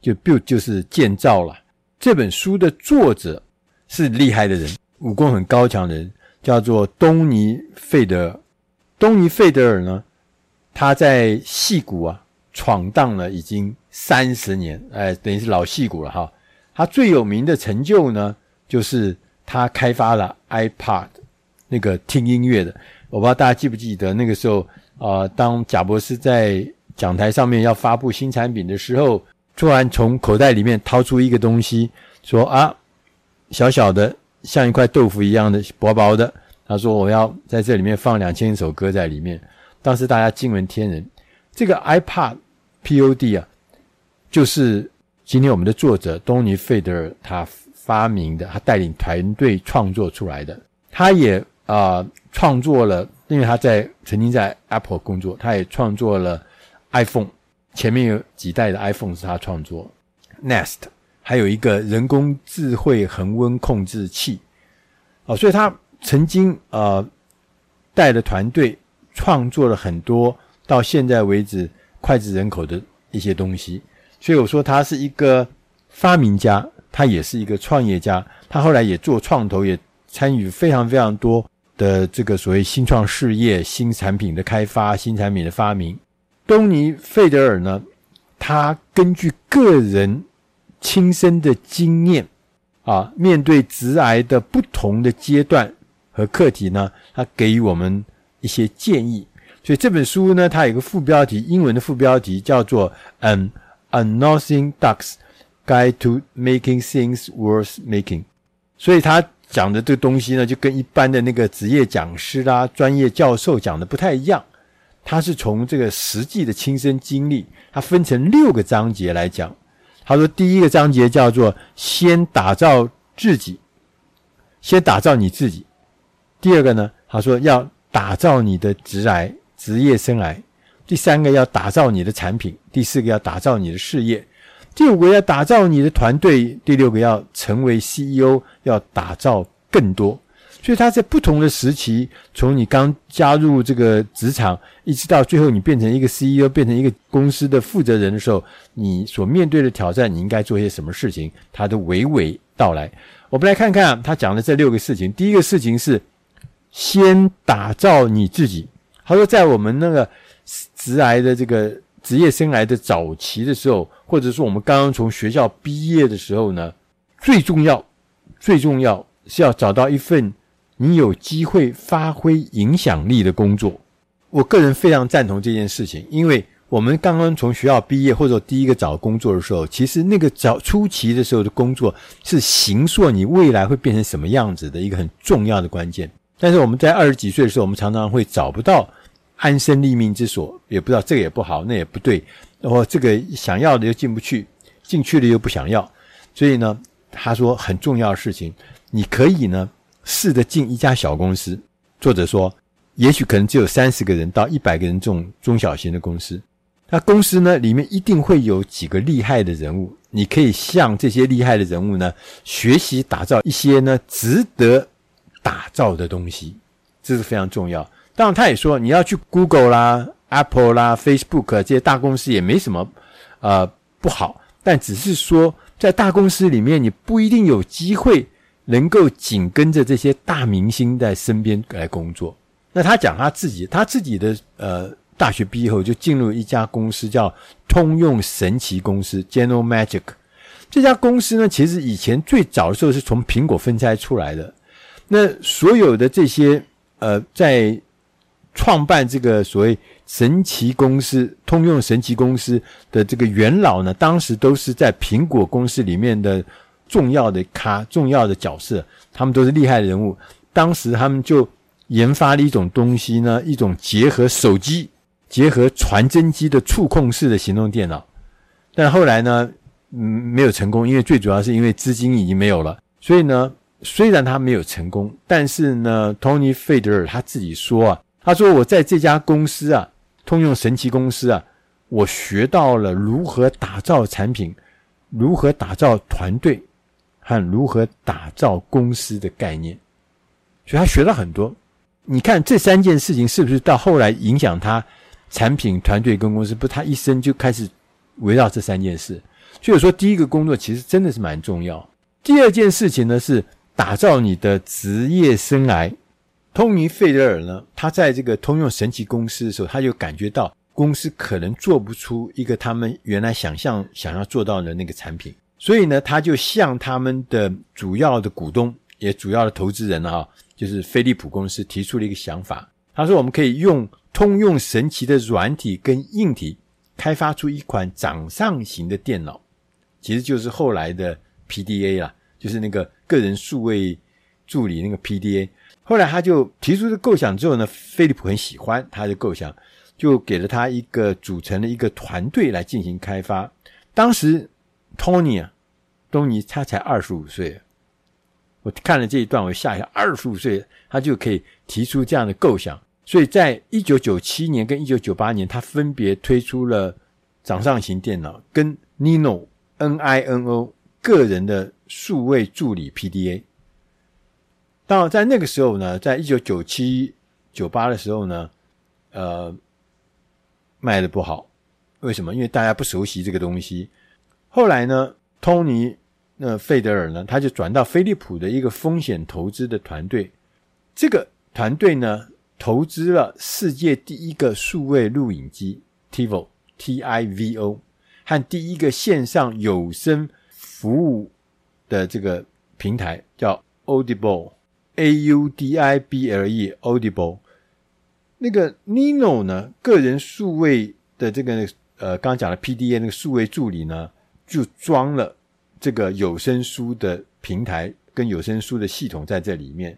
就 Built 就是建造了。这本书的作者是厉害的人，武功很高强的人，叫做东尼·费德尔。东尼·费德尔呢，他在戏谷啊闯荡了已经三十年，哎，等于是老戏骨了哈。他最有名的成就呢，就是他开发了 iPod 那个听音乐的。我不知道大家记不记得那个时候啊、呃，当贾博士在讲台上面要发布新产品的时候，突然从口袋里面掏出一个东西，说啊，小小的像一块豆腐一样的薄薄的。他说我要在这里面放两千首歌在里面。当时大家惊为天人。这个 iPod Pod 啊，就是今天我们的作者东尼费德尔他发明的，他带领团队创作出来的。他也啊、创作了，因为他在曾经在 Apple 工作，他也创作了 iPhone。前面有几代的 iPhone 是他创作，Nest，还有一个人工智慧恒温控制器，哦，所以他曾经呃带的团队创作了很多到现在为止脍炙人口的一些东西，所以我说他是一个发明家，他也是一个创业家，他后来也做创投，也参与非常非常多的这个所谓新创事业、新产品的开发、新产品的发明。东尼·费德尔呢，他根据个人亲身的经验啊，面对直癌的不同的阶段和课题呢，他给予我们一些建议。所以这本书呢，它有个副标题，英文的副标题叫做《An Unorthodox Guide to Making Things Worth Making》。所以他讲的这个东西呢，就跟一般的那个职业讲师啦、专业教授讲的不太一样。他是从这个实际的亲身经历，他分成六个章节来讲。他说，第一个章节叫做“先打造自己”，先打造你自己。第二个呢，他说要打造你的职癌、职业生涯。第三个要打造你的产品，第四个要打造你的事业，第五个要打造你的团队，第六个要成为 CEO，要打造更多。所以他在不同的时期，从你刚加入这个职场，一直到最后你变成一个 CEO，变成一个公司的负责人的时候，你所面对的挑战，你应该做些什么事情，他都娓娓道来。我们来看看他讲的这六个事情。第一个事情是先打造你自己。他说，在我们那个职癌的这个职业生涯的早期的时候，或者说我们刚刚从学校毕业的时候呢，最重要、最重要是要找到一份。你有机会发挥影响力的工作，我个人非常赞同这件事情，因为我们刚刚从学校毕业或者第一个找工作的时候，其实那个找初期的时候的工作是形塑你未来会变成什么样子的一个很重要的关键。但是我们在二十几岁的时候，我们常常会找不到安身立命之所，也不知道这个也不好，那也不对，然后这个想要的又进不去，进去了又不想要，所以呢，他说很重要的事情，你可以呢。试着进一家小公司，作者说，也许可能只有三十个人到一百个人这种中小型的公司。那公司呢，里面一定会有几个厉害的人物，你可以向这些厉害的人物呢学习，打造一些呢值得打造的东西，这是非常重要。当然，他也说你要去 Google 啦、Apple 啦、Facebook 这些大公司也没什么呃不好，但只是说在大公司里面，你不一定有机会。能够紧跟着这些大明星在身边来工作，那他讲他自己，他自己的呃大学毕业后就进入一家公司叫通用神奇公司 （General Magic）。这家公司呢，其实以前最早的时候是从苹果分拆出来的。那所有的这些呃，在创办这个所谓神奇公司、通用神奇公司的这个元老呢，当时都是在苹果公司里面的。重要的咖，重要的角色，他们都是厉害的人物。当时他们就研发了一种东西呢，一种结合手机、结合传真机的触控式的行动电脑。但后来呢，嗯，没有成功，因为最主要是因为资金已经没有了。所以呢，虽然他没有成功，但是呢，托尼·费德尔他自己说啊，他说我在这家公司啊，通用神奇公司啊，我学到了如何打造产品，如何打造团队。和如何打造公司的概念，所以他学了很多。你看这三件事情是不是到后来影响他产品、团队跟公司？不，他一生就开始围绕这三件事。所以说，第一个工作其实真的是蛮重要。第二件事情呢，是打造你的职业生涯。托尼·费德尔呢，他在这个通用神奇公司的时候，他就感觉到公司可能做不出一个他们原来想象想要做到的那个产品，所以呢，他就向他们的主要的股东，也主要的投资人啊，就是飞利浦公司提出了一个想法。他说：“我们可以用通用神奇的软体跟硬体，开发出一款掌上型的电脑，其实就是后来的 PDA 啦，就是那个个人数位助理那个 PDA。”后来他就提出这个构想之后呢，飞利浦很喜欢他的构想，就给了他一个组成了一个团队来进行开发。当时托尼啊，东尼他才二十五岁，我看了这一段，我吓一下，二十五岁他就可以提出这样的构想。所以在一九九七年跟一九九八年，他分别推出了掌上型电脑跟 Nino N-I-N-O 个人的数位助理 PDA。当然，在那个时候呢，在一九九七、九八的时候呢，呃，卖的不好。为什么？因为大家不熟悉这个东西。后来呢，托尼那费德尔呢，他就转到飞利浦的一个风险投资的团队。这个团队呢，投资了世界第一个数位录影机 TiVo T-I-V-O 和第一个线上有声服务的这个平台叫 Audible。A U D I B L E Audible，那个 Nino 呢，个人数位的这个呃，刚刚讲的 PDA 那个数位助理呢，就装了这个有声书的平台跟有声书的系统在这里面。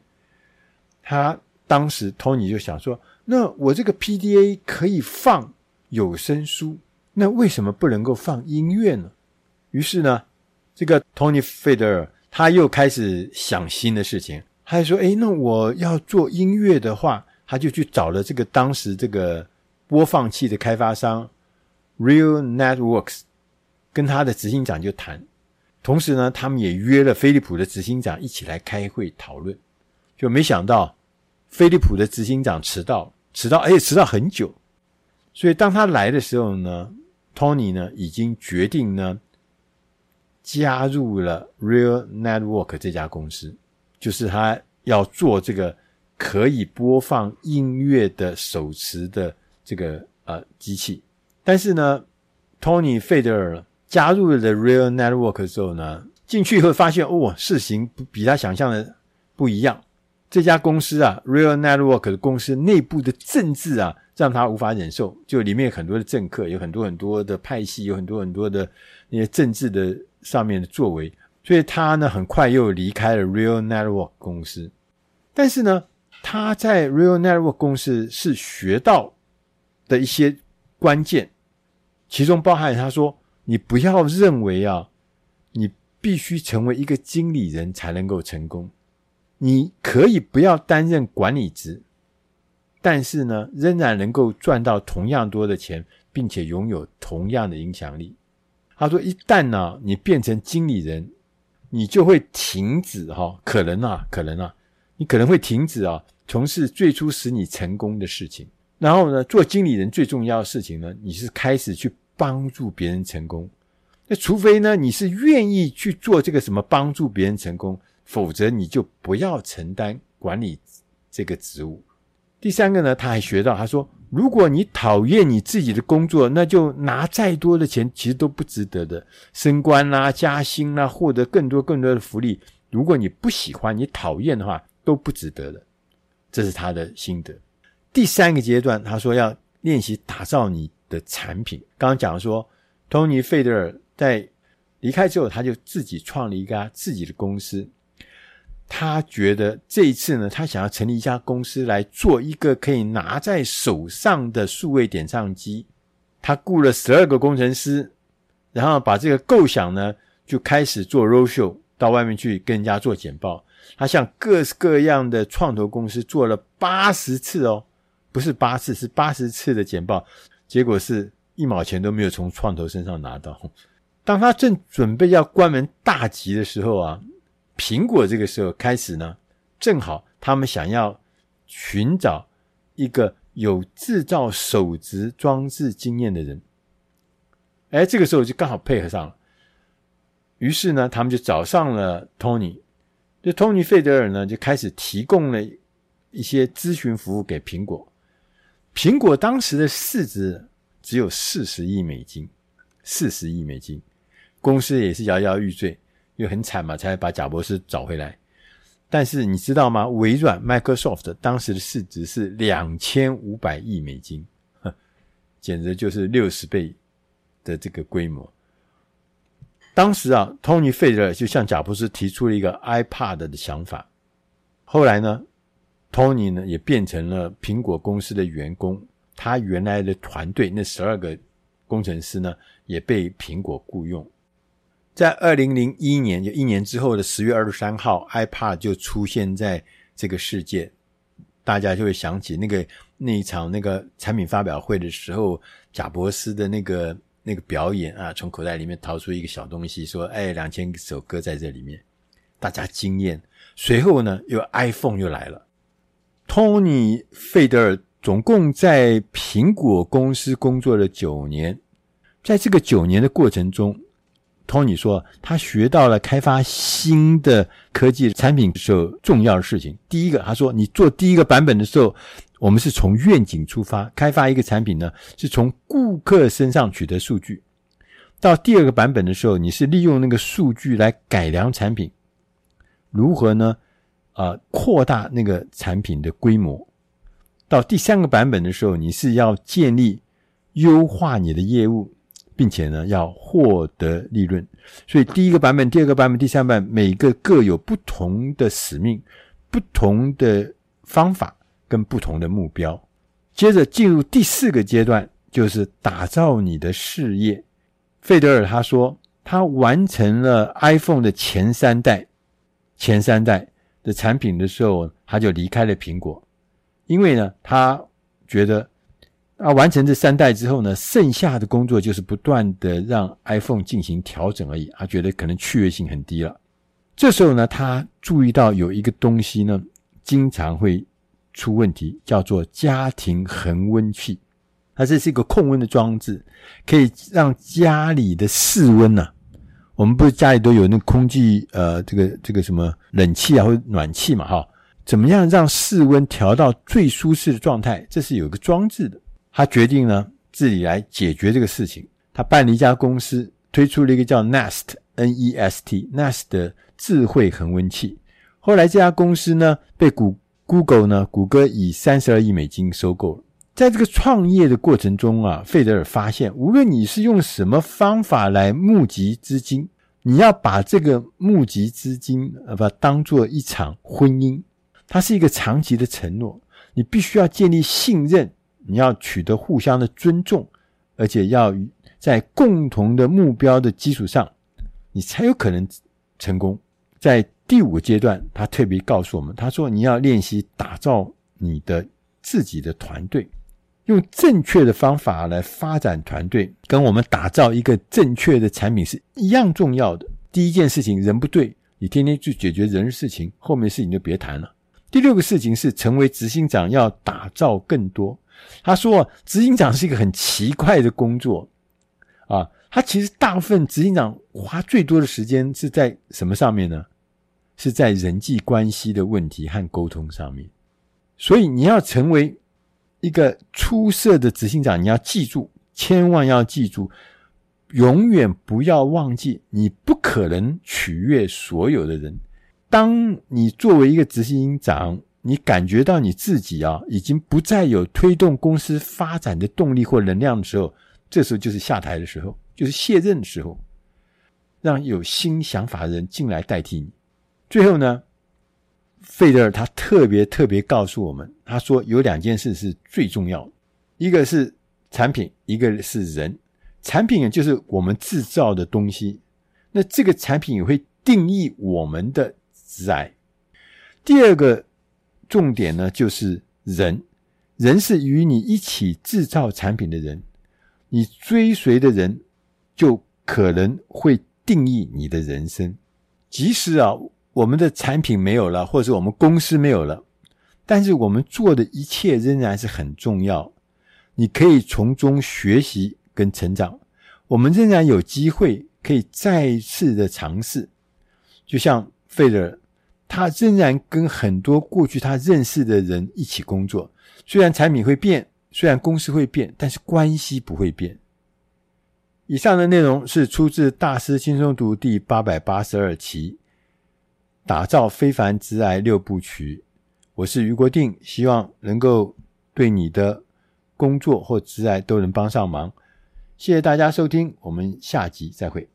他当时 Tony 就想说，那我这个 PDA 可以放有声书，那为什么不能够放音乐呢？于是呢，这个 Tony Feder 他又开始想新的事情。他就说：“诶，那我要做音乐的话，他就去找了这个当时这个播放器的开发商 Real Networks，跟他的执行长就谈。同时呢，他们也约了飞利浦的执行长一起来开会讨论。就没想到飞利浦的执行长迟到，迟到，而且迟到很久。所以当他来的时候呢，Tony 呢已经决定呢加入了 Real Network 这家公司。”就是他要做这个可以播放音乐的手持的这个呃机器，但是呢，Tony 费德尔加入了 The Real Network 之后呢，进去以后发现哦，事情比他想象的不一样。这家公司啊，Real Network 的公司内部的政治啊，让他无法忍受。就里面有很多的政客，有很多很多的派系，有很多很多的那些政治的上面的作为。所以他呢，很快又离开了 Real Network 公司。但是呢，他在 Real Network 公司是学到的一些关键，其中包含他说：“你不要认为啊，你必须成为一个经理人才能够成功。你可以不要担任管理职，但是呢，仍然能够赚到同样多的钱，并且拥有同样的影响力。”他说：“一旦呢，你变成经理人。”你就会停止哈，可能啊，可能啊，你可能会停止啊，从事最初使你成功的事情。然后呢，做经理人最重要的事情呢，你是开始去帮助别人成功。那除非呢，你是愿意去做这个什么帮助别人成功，否则你就不要承担管理这个职务。第三个呢，他还学到，他说。如果你讨厌你自己的工作，那就拿再多的钱，其实都不值得的。升官啦、加薪啦、获得更多更多的福利，如果你不喜欢、你讨厌的话，都不值得的。这是他的心得。第三个阶段，他说要练习打造你的产品。刚刚讲说，托尼·费德尔在离开之后，他就自己创了一家自己的公司。他觉得这一次呢，他想要成立一家公司来做一个可以拿在手上的数位点唱机。他雇了十二个工程师，然后把这个构想呢，就开始做 roadshow，到外面去跟人家做简报。他向各式各样的创投公司做了八十次哦，不是八次，是八十次的简报。结果是一毛钱都没有从创投身上拿到。当他正准备要关门大吉的时候啊。苹果这个时候开始呢，正好他们想要寻找一个有制造手执装置经验的人，哎，这个时候就刚好配合上了。于是呢，他们就找上了托尼，这托尼费德尔呢就开始提供了一些咨询服务给苹果。苹果当时的市值只有四十亿美金，四十亿美金，公司也是摇摇欲坠，又很惨嘛，才把贾博士找回来。但是你知道吗？微软 Microsoft 当时的市值是两千五百亿美金，呵，简直就是六十倍的这个规模。当时啊，托尼·费德尔就向贾伯斯提出了一个 iPad 的想法。后来呢，托尼呢也变成了苹果公司的员工，他原来的团队那十二个工程师呢也被苹果雇佣。在二零零一年，就一年之后的十月二十三号，iPad 就出现在这个世界，大家就会想起那个那一场那个产品发表会的时候，贾伯斯的那个那个表演啊，从口袋里面掏出一个小东西，说：“哎，两千首歌在这里面。”大家惊艳。随后呢，又 iPhone 又来了。托尼·费德尔总共在苹果公司工作了九年，在这个九年的过程中，托尼说，他学到了开发新的科技产品时候重要的事情。第一个，他说，你做第一个版本的时候，我们是从愿景出发，开发一个产品呢，是从顾客身上取得数据。到第二个版本的时候，你是利用那个数据来改良产品，如何呢？啊，扩大那个产品的规模。到第三个版本的时候，你是要建立、优化你的业务。并且呢，要获得利润，所以第一个版本、第二个版本、第三版，每个各有不同的使命、不同的方法跟不同的目标。接着进入第四个阶段，就是打造你的事业。费德尔他说，他完成了 iPhone 的前三代、前三代的产品的时候，他就离开了苹果，因为呢，他觉得。啊，完成这三代之后呢，剩下的工作就是不断的让 iPhone 进行调整而已。他觉得可能趣味性很低了。这时候呢，他注意到有一个东西呢，经常会出问题，叫做家庭恒温器。它这是一个控温的装置，可以让家里的室温呢、我们不是家里都有那空气呃，这个这个什么冷气啊或者暖气嘛，哈，怎么样让室温调到最舒适的状态？这是有一个装置的。他决定呢，自己来解决这个事情。他办了一家公司，推出了一个叫 Nest（N-E-S-T）Nest 的智慧恒温器。后来这家公司呢，被谷 Google 呢，谷歌以三十二亿美金收购了。在这个创业的过程中啊，费德尔发现，无论你是用什么方法来募集资金，你要把这个募集资金呃，把它当做一场婚姻，它是一个长期的承诺，你必须要建立信任。你要取得互相的尊重，而且要在共同的目标的基础上，你才有可能成功。在第五个阶段，他特别告诉我们，他说你要练习打造你的自己的团队，用正确的方法来发展团队，跟我们打造一个正确的产品是一样重要的。第一件事情，人不对，你天天去解决人的事情，后面事情就别谈了。第六个事情是成为执行长，要打造更多。他说：“执行长是一个很奇怪的工作啊，他其实大部分执行长花最多的时间是在什么上面呢？是在人际关系的问题和沟通上面。所以你要成为一个出色的执行长，你要记住，千万要记住，永远不要忘记，你不可能取悦所有的人。当你作为一个执行长。”你感觉到你自己啊，已经不再有推动公司发展的动力或能量的时候，这时候就是下台的时候，就是卸任的时候，让有新想法的人进来代替你。最后呢，费德尔他特别特别告诉我们，他说有两件事是最重要的，一个是产品，一个是人。产品就是我们制造的东西，那这个产品也会定义我们的在。第二个。重点呢，就是人，人是与你一起制造产品的人，你追随的人就可能会定义你的人生。即使啊，我们的产品没有了，或者我们公司没有了，但是我们做的一切仍然是很重要。你可以从中学习跟成长，我们仍然有机会可以再次的尝试。就像费德尔。他仍然跟很多过去他认识的人一起工作。虽然产品会变，虽然公司会变，但是关系不会变。以上的内容是出自《大师轻松读》第八百八十二期，《打造非凡直癌六部曲》。我是余国定，希望能够对你的工作或直癌都能帮上忙。谢谢大家收听，我们下集再会。